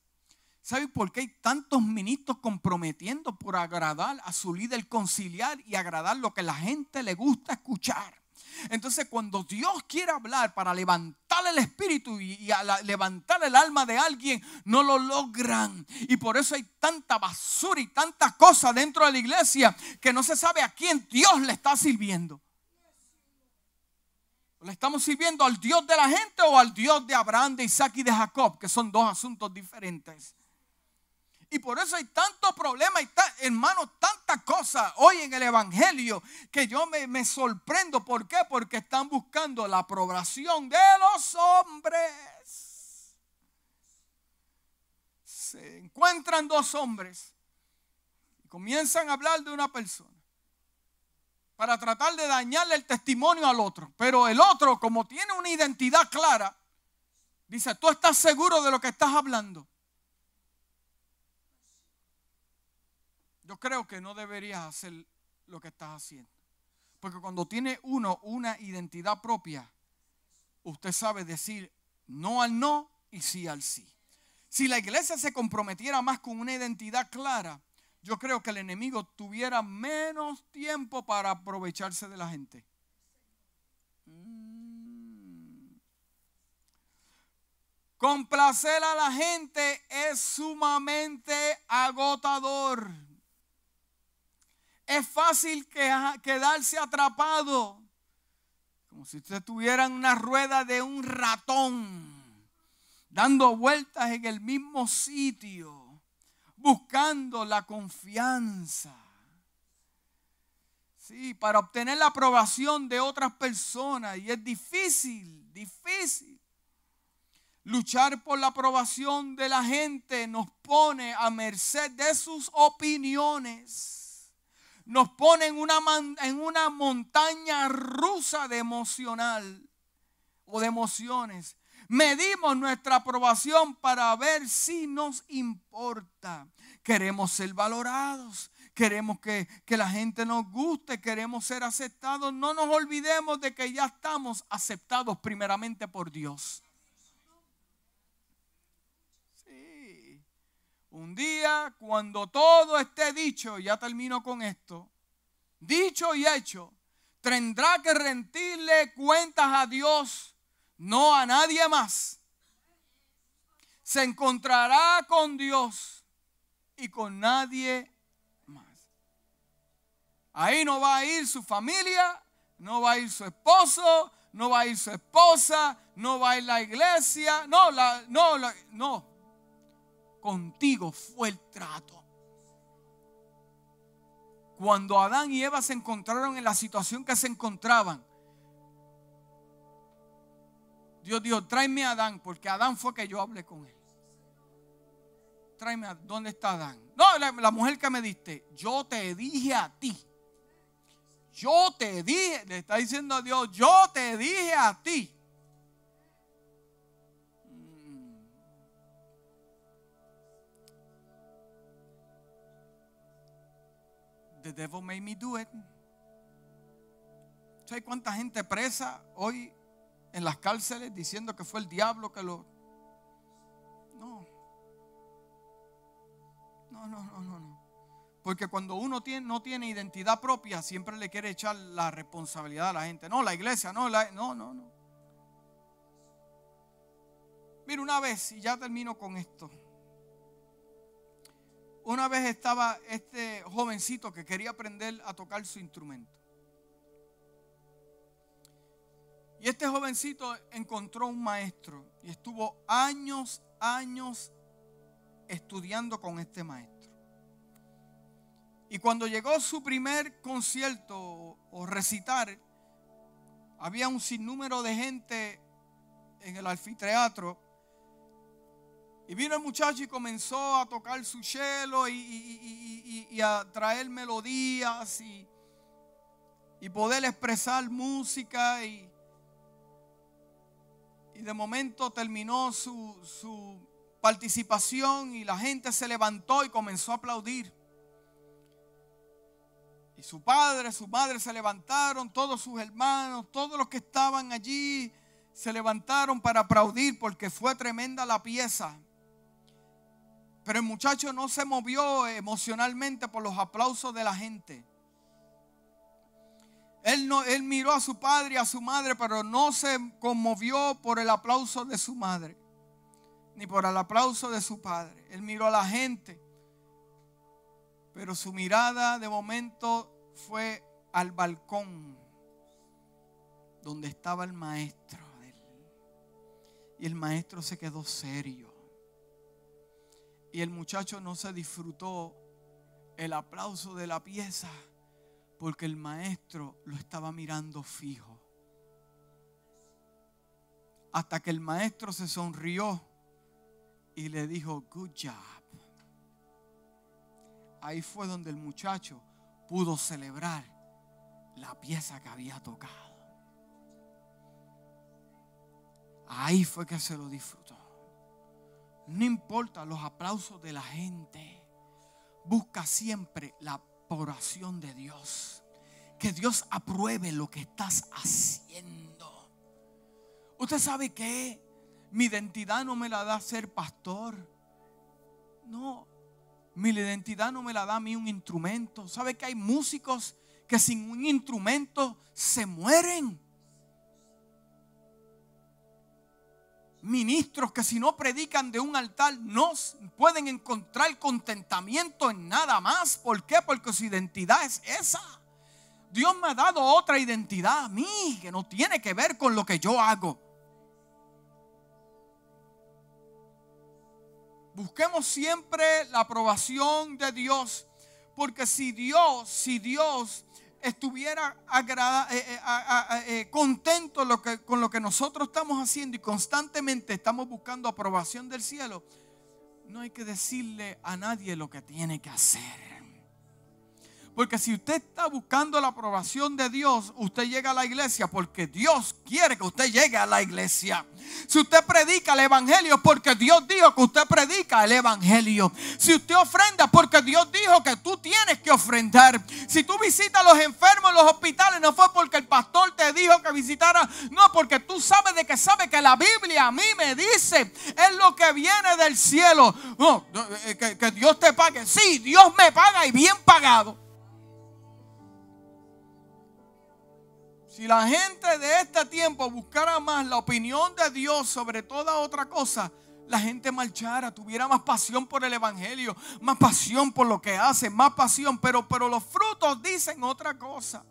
¿Sabe por qué hay tantos ministros comprometiendo por agradar a su líder conciliar y agradar lo que la gente le gusta escuchar? Entonces cuando Dios quiere hablar para levantar el espíritu y, levantar el alma de alguien, no lo logran. Y por eso hay tanta basura y tanta cosa dentro de la iglesia que no se sabe a quién Dios le está sirviendo. ¿Le estamos sirviendo al Dios de la gente o al Dios de Abraham, de Isaac y de Jacob? Que son dos asuntos diferentes. Y por eso hay tantos problemas y, hermanos, tantas cosas hoy en el Evangelio que yo me, me sorprendo. ¿Por qué? Porque están buscando la aprobación de los hombres. Se encuentran dos hombres y comienzan a hablar de una persona para tratar de dañarle el testimonio al otro. Pero el otro, como tiene una identidad clara, dice, tú estás seguro de lo que estás hablando. Yo creo que no deberías hacer lo que estás haciendo. Porque cuando tiene uno una identidad propia, usted sabe decir no al no y sí al sí. Si la iglesia se comprometiera más con una identidad clara, yo creo que el enemigo tuviera menos tiempo para aprovecharse de la gente. Mm. Complacer a la gente es sumamente agotador. Es fácil quedarse atrapado, como si usted estuviera en una rueda de un ratón, dando vueltas en el mismo sitio buscando la confianza. Sí, para obtener la aprobación de otras personas. Y es difícil, difícil. Luchar por la aprobación de la gente nos pone a merced de sus opiniones. Nos pone en una, en una montaña rusa de emocional o de emociones medimos nuestra aprobación para ver si nos importa. Queremos ser valorados, queremos que, la gente nos guste, queremos ser aceptados. No nos olvidemos de que ya estamos aceptados primeramente por Dios. Sí. Un día, cuando todo esté dicho, ya termino con esto, dicho y hecho, tendrá que rendirle cuentas a Dios, no a nadie más. Se encontrará con Dios y con nadie más. Ahí no va a ir su familia, no va a ir su esposo, no va a ir su esposa, no va a ir la iglesia, no, la, no, no. Contigo fue el trato. Cuando Adán y Eva se encontraron en la situación que se encontraban, Dios dijo, tráeme a Adán, porque Adán fue que yo hablé con él. Tráeme a ¿dónde está Adán? No, la, la mujer que me diste, yo te dije a ti. Yo te dije, le está diciendo a Dios, yo te dije a ti. The devil made me do it. ¿Sabes cuánta gente presa hoy en las cárceles diciendo que fue el diablo que lo... No. No, no, no, no, no. Porque cuando uno tiene, no tiene identidad propia, siempre le quiere echar la responsabilidad a la gente. No, la iglesia, no, la, no, no, no. Mira, una vez, y ya termino con esto. Una vez estaba este jovencito que quería aprender a tocar su instrumento. Y este jovencito encontró un maestro y estuvo años, años estudiando con este maestro. Y cuando llegó su primer concierto o recitar, había un sinnúmero de gente en el anfiteatro y vino el muchacho y comenzó a tocar su cello y, a traer melodías y, poder expresar música. Y, de momento terminó su, su participación y la gente se levantó y comenzó a aplaudir. Y su padre, su madre se levantaron, todos sus hermanos, todos los que estaban allí se levantaron para aplaudir porque fue tremenda la pieza. Pero el muchacho no se movió emocionalmente por los aplausos de la gente. Él, no, él miró a su padre y a su madre, pero no se conmovió por el aplauso de su madre, ni por el aplauso de su padre. Él miró a la gente, pero su mirada de momento fue al balcón donde estaba el maestro. Y el maestro se quedó serio. Y el muchacho no se disfrutó el aplauso de la pieza porque el maestro lo estaba mirando fijo. Hasta que el maestro se sonrió y le dijo, good job. Ahí fue donde el muchacho pudo celebrar la pieza que había tocado. Ahí fue que se lo disfrutó. No importa los aplausos de la gente. Busca siempre la aprobación de Dios. Que Dios apruebe lo que estás haciendo. Usted sabe que mi identidad no me la da ser pastor. No, mi identidad no me la da a mí un instrumento. ¿Sabe que hay músicos que sin un instrumento se mueren? Ministros que si no predican de un altar no pueden encontrar contentamiento en nada más. ¿Por qué? Porque su identidad es esa. Dios me ha dado otra identidad a mí que no tiene que ver con lo que yo hago. Busquemos siempre la aprobación de Dios, porque si Dios, si Dios estuviera eh, eh, eh, contento con lo que nosotros estamos haciendo y constantemente estamos buscando aprobación del cielo, no hay que decirle a nadie lo que tiene que hacer. Porque si usted está buscando la aprobación de Dios, usted llega a la iglesia porque Dios quiere que usted llegue a la iglesia. Si usted predica el evangelio porque Dios dijo que usted predica el evangelio. Si usted ofrenda porque Dios dijo que tú tienes que ofrendar. Si tú visitas a los enfermos en los hospitales, no fue porque el pastor te dijo que visitara, no, porque tú sabes de que sabe que la Biblia a mí me dice es lo que viene del cielo. No, eh, que, que Dios te pague. Sí, Dios me paga y bien pagado. Si la gente de este tiempo buscara más la opinión de Dios sobre toda otra cosa, la gente marchara, tuviera más pasión por el Evangelio, más pasión por lo que hace, más pasión, pero, pero los frutos dicen otra cosa.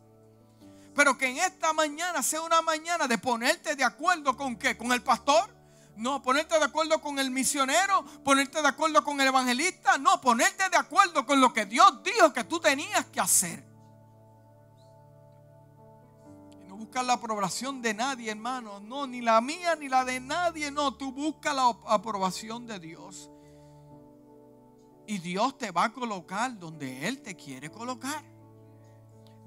Pero que en esta mañana sea una mañana de ponerte de acuerdo con qué, con el pastor. No, ponerte de acuerdo con el misionero, ponerte de acuerdo con el evangelista, no, ponerte de acuerdo con lo que Dios dijo que tú tenías que hacer. No buscar la aprobación de nadie, hermano, no, ni la mía ni la de nadie, no, tú buscas la aprobación de Dios. Y Dios te va a colocar donde Él te quiere colocar.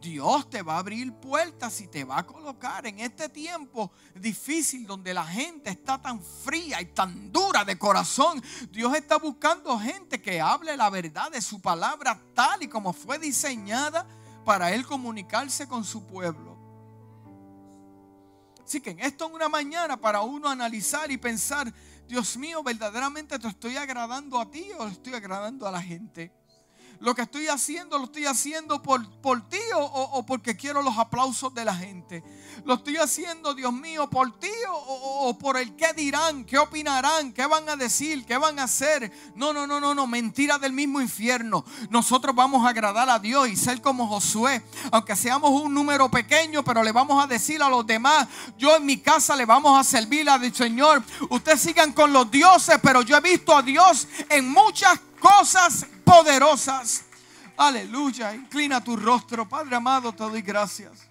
Dios te va a abrir puertas y te va a colocar en este tiempo difícil donde la gente está tan fría y tan dura de corazón. Dios está buscando gente que hable la verdad de su palabra tal y como fue diseñada para Él comunicarse con su pueblo. Así que en esto en una mañana para uno analizar y pensar, Dios mío, verdaderamente te estoy agradando a ti o estoy agradando a la gente lo que estoy haciendo lo estoy haciendo por, por ti o, porque quiero los aplausos de la gente. Lo estoy haciendo, Dios mío, por ti o, por el qué dirán, qué opinarán, qué van a decir, qué van a hacer. No, no, no, no, no, mentira del mismo infierno. Nosotros vamos a agradar a Dios y ser como Josué, aunque seamos un número pequeño, pero le vamos a decir a los demás, yo en mi casa le vamos a servir al Señor. Ustedes sigan con los dioses, pero yo he visto a Dios en muchas cosas poderosas. Aleluya. Inclina tu rostro. Padre amado, te doy gracias.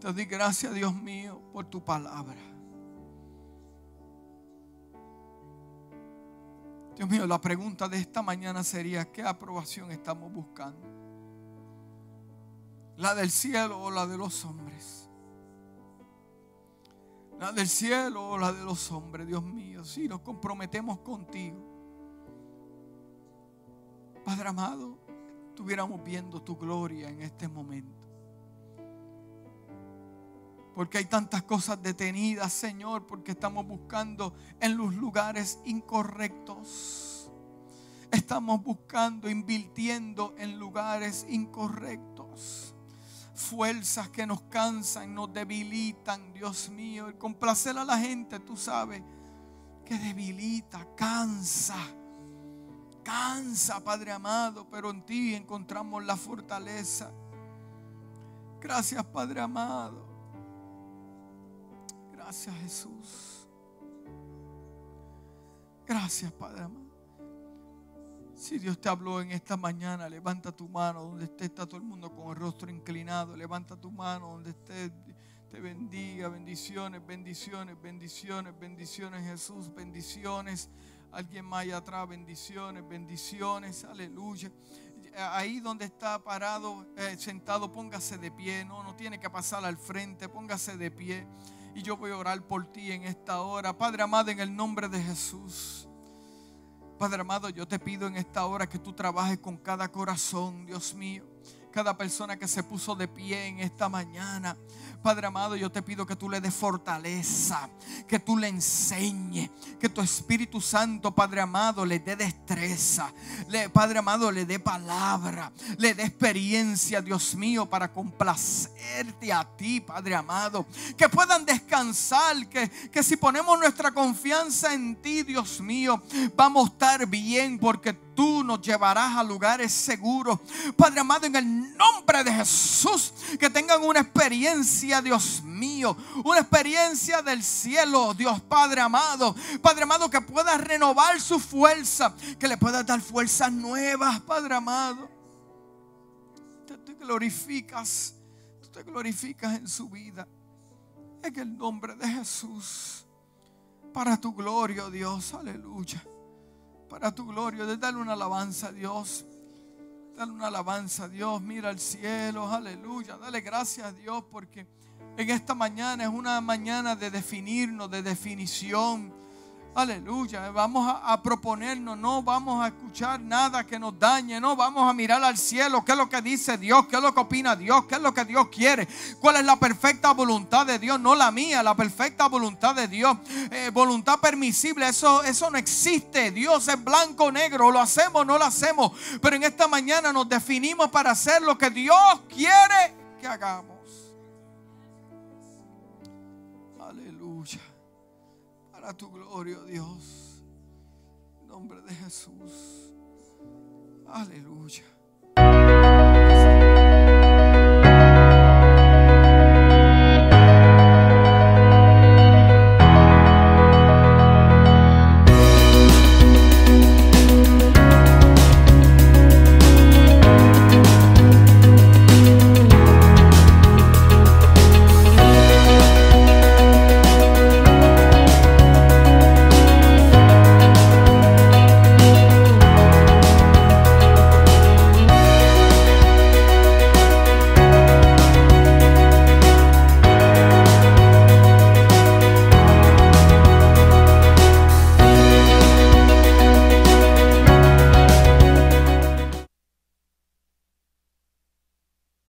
Te doy gracias, Dios mío, por tu palabra. Dios mío, la pregunta de esta mañana sería, ¿qué aprobación estamos buscando? ¿La del cielo o la de los hombres? La del cielo o la de los hombres, Dios mío. Si nos comprometemos contigo Padre amado, estuviéramos viendo tu gloria en este momento. Porque hay tantas cosas detenidas, Señor, porque estamos buscando en los lugares incorrectos. Estamos buscando, invirtiendo en lugares incorrectos. Fuerzas que nos cansan, nos debilitan, Dios mío. El complacer a la gente, tú sabes, que debilita, cansa cansa, Padre amado, pero en ti encontramos la fortaleza. Gracias, Padre amado. Gracias, Jesús. Gracias, Padre amado. Si Dios te habló en esta mañana, levanta tu mano donde esté, está todo el mundo con el rostro inclinado. Levanta tu mano donde esté, te bendiga. Bendiciones, bendiciones, bendiciones, bendiciones, Jesús, bendiciones. Alguien más allá atrás, bendiciones, bendiciones, aleluya. Ahí donde está parado, eh, sentado, póngase de pie. No, no tiene que pasar al frente, póngase de pie. Y yo voy a orar por ti en esta hora. Padre amado, en el nombre de Jesús. Padre amado, yo te pido en esta hora que tú trabajes con cada corazón, Dios mío. Cada persona que se puso de pie en esta mañana. Padre amado, yo te pido que tú le des fortaleza, que tú le enseñes, que tu Espíritu Santo, Padre amado, le dé destreza, le, Padre amado, le dé palabra, le dé experiencia, Dios mío, para complacerte a ti, Padre amado. Que puedan descansar, que, que si ponemos nuestra confianza en ti, Dios mío, vamos a estar bien porque tú nos llevarás a lugares seguros. Padre amado, en el nombre de Jesús, que tengan una experiencia, Dios mío, una experiencia del cielo, Dios Padre amado. Padre amado, que pueda renovar su fuerza, que le pueda dar fuerzas nuevas, Padre amado. Tú te glorificas, tú te glorificas en su vida. En el nombre de Jesús. Para tu gloria, oh Dios, aleluya para tu gloria, de una alabanza a Dios. Dale una alabanza a Dios, mira al cielo, aleluya. Dale gracias a Dios porque en esta mañana es una mañana de definirnos, de definición Aleluya. Vamos a, proponernos, no vamos a escuchar nada que nos dañe, no vamos a mirar al cielo, qué es lo que dice Dios, qué es lo que opina Dios, qué es lo que Dios quiere, cuál es la perfecta voluntad de Dios, no la mía, la perfecta voluntad de Dios. Eh, voluntad permisible, eso, eso no existe. Dios es blanco o negro, lo hacemos o no lo hacemos, pero en esta mañana nos definimos para hacer lo que Dios quiere que hagamos. Para tu gloria, Dios. En nombre de Jesús. Aleluya.